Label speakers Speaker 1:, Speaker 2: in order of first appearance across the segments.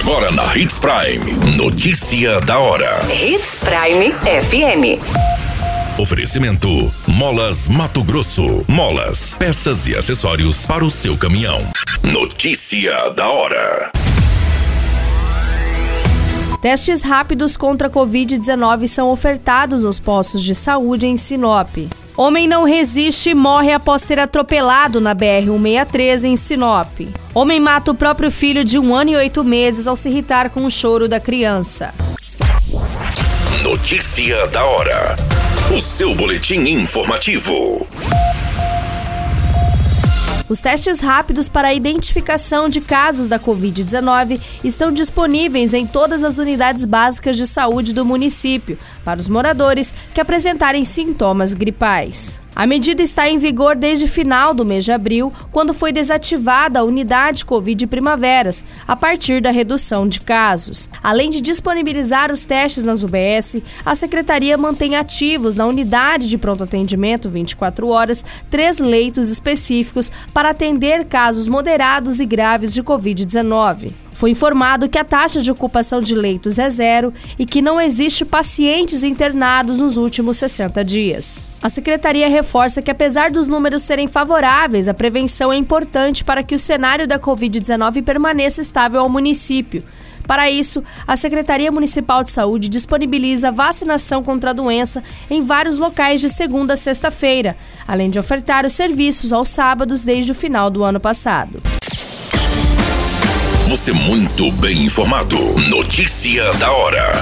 Speaker 1: Agora na Hits Prime. Notícia da hora.
Speaker 2: Hits Prime FM.
Speaker 1: Oferecimento: Molas Mato Grosso. Molas, peças e acessórios para o seu caminhão. Notícia da hora.
Speaker 3: Testes rápidos contra a Covid-19 são ofertados nos postos de saúde em Sinop. Homem não resiste e morre após ser atropelado na BR-163 em Sinop. Homem mata o próprio filho de um ano e oito meses ao se irritar com o choro da criança.
Speaker 1: Notícia da hora. O seu boletim informativo.
Speaker 3: Os testes rápidos para a identificação de casos da Covid-19 estão disponíveis em todas as unidades básicas de saúde do município, para os moradores que apresentarem sintomas gripais. A medida está em vigor desde final do mês de abril, quando foi desativada a unidade Covid Primaveras, a partir da redução de casos. Além de disponibilizar os testes nas UBS, a Secretaria mantém ativos na unidade de pronto atendimento 24 horas três leitos específicos para atender casos moderados e graves de Covid-19. Foi informado que a taxa de ocupação de leitos é zero e que não existe pacientes internados nos últimos 60 dias. A secretaria reforça que, apesar dos números serem favoráveis, a prevenção é importante para que o cenário da Covid-19 permaneça estável ao município. Para isso, a Secretaria Municipal de Saúde disponibiliza vacinação contra a doença em vários locais de segunda a sexta-feira, além de ofertar os serviços aos sábados desde o final do ano passado.
Speaker 1: Você muito bem informado. Notícia da hora.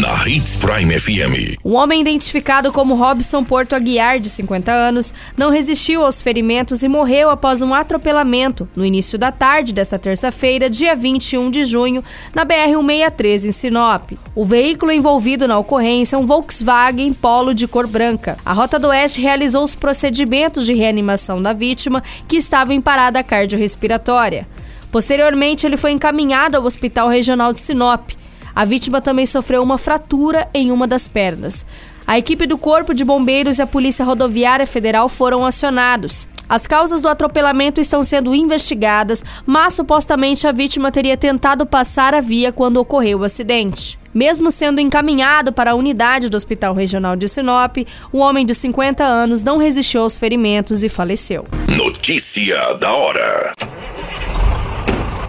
Speaker 1: Na Hits Prime FM.
Speaker 3: Um homem identificado como Robson Porto Aguiar, de 50 anos, não resistiu aos ferimentos e morreu após um atropelamento no início da tarde desta terça-feira, dia 21 de junho, na BR-163 em Sinop. O veículo envolvido na ocorrência é um Volkswagen Polo de cor branca. A Rota do Oeste realizou os procedimentos de reanimação da vítima, que estava em parada cardiorrespiratória. Posteriormente, ele foi encaminhado ao Hospital Regional de Sinop. A vítima também sofreu uma fratura em uma das pernas. A equipe do Corpo de Bombeiros e a Polícia Rodoviária Federal foram acionados. As causas do atropelamento estão sendo investigadas, mas supostamente a vítima teria tentado passar a via quando ocorreu o acidente. Mesmo sendo encaminhado para a unidade do Hospital Regional de Sinop, o homem de 50 anos não resistiu aos ferimentos e faleceu.
Speaker 1: Notícia da hora.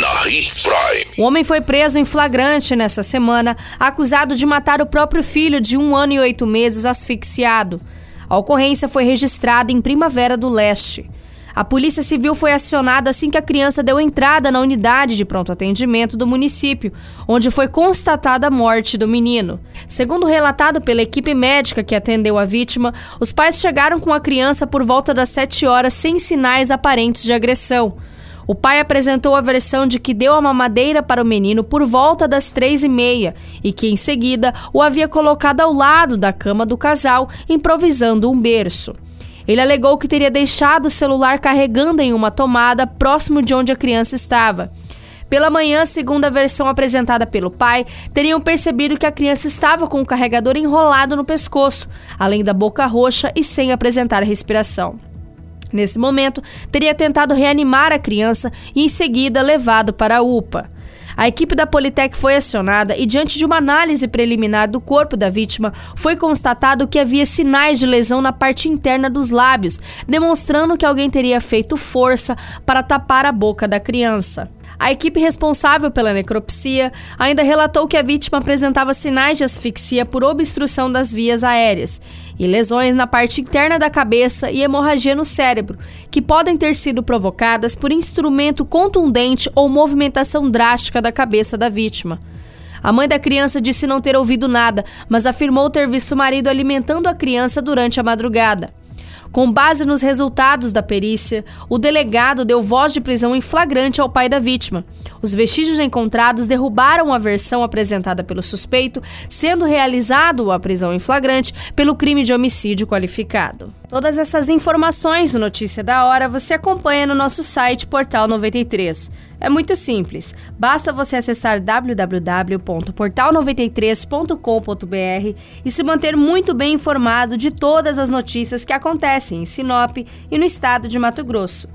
Speaker 1: Na Hits Prime.
Speaker 3: O homem foi preso em flagrante nessa semana, acusado de matar o próprio filho de um ano e oito meses asfixiado. A ocorrência foi registrada em Primavera do Leste. A Polícia Civil foi acionada assim que a criança deu entrada na unidade de pronto atendimento do município, onde foi constatada a morte do menino. Segundo relatado pela equipe médica que atendeu a vítima, os pais chegaram com a criança por volta das 7 horas sem sinais aparentes de agressão. O pai apresentou a versão de que deu a mamadeira para o menino por volta das três e meia e que, em seguida, o havia colocado ao lado da cama do casal, improvisando um berço. Ele alegou que teria deixado o celular carregando em uma tomada próximo de onde a criança estava. Pela manhã, segundo a versão apresentada pelo pai, teriam percebido que a criança estava com o carregador enrolado no pescoço, além da boca roxa e sem apresentar respiração. Nesse momento, teria tentado reanimar a criança e, em seguida, levado para a UPA. A equipe da Politec foi acionada e, diante de uma análise preliminar do corpo da vítima, foi constatado que havia sinais de lesão na parte interna dos lábios, demonstrando que alguém teria feito força para tapar a boca da criança. A equipe responsável pela necropsia ainda relatou que a vítima apresentava sinais de asfixia por obstrução das vias aéreas e lesões na parte interna da cabeça e hemorragia no cérebro, que podem ter sido provocadas por instrumento contundente ou movimentação drástica da cabeça da vítima. A mãe da criança disse não ter ouvido nada, mas afirmou ter visto o marido alimentando a criança durante a madrugada. Com base nos resultados da perícia, o delegado deu voz de prisão em flagrante ao pai da vítima. Os vestígios encontrados derrubaram a versão apresentada pelo suspeito, sendo realizado a prisão em flagrante pelo crime de homicídio qualificado. Todas essas informações no Notícia da Hora você acompanha no nosso site Portal 93. É muito simples, basta você acessar www.portal93.com.br e se manter muito bem informado de todas as notícias que acontecem em Sinop e no estado de Mato Grosso.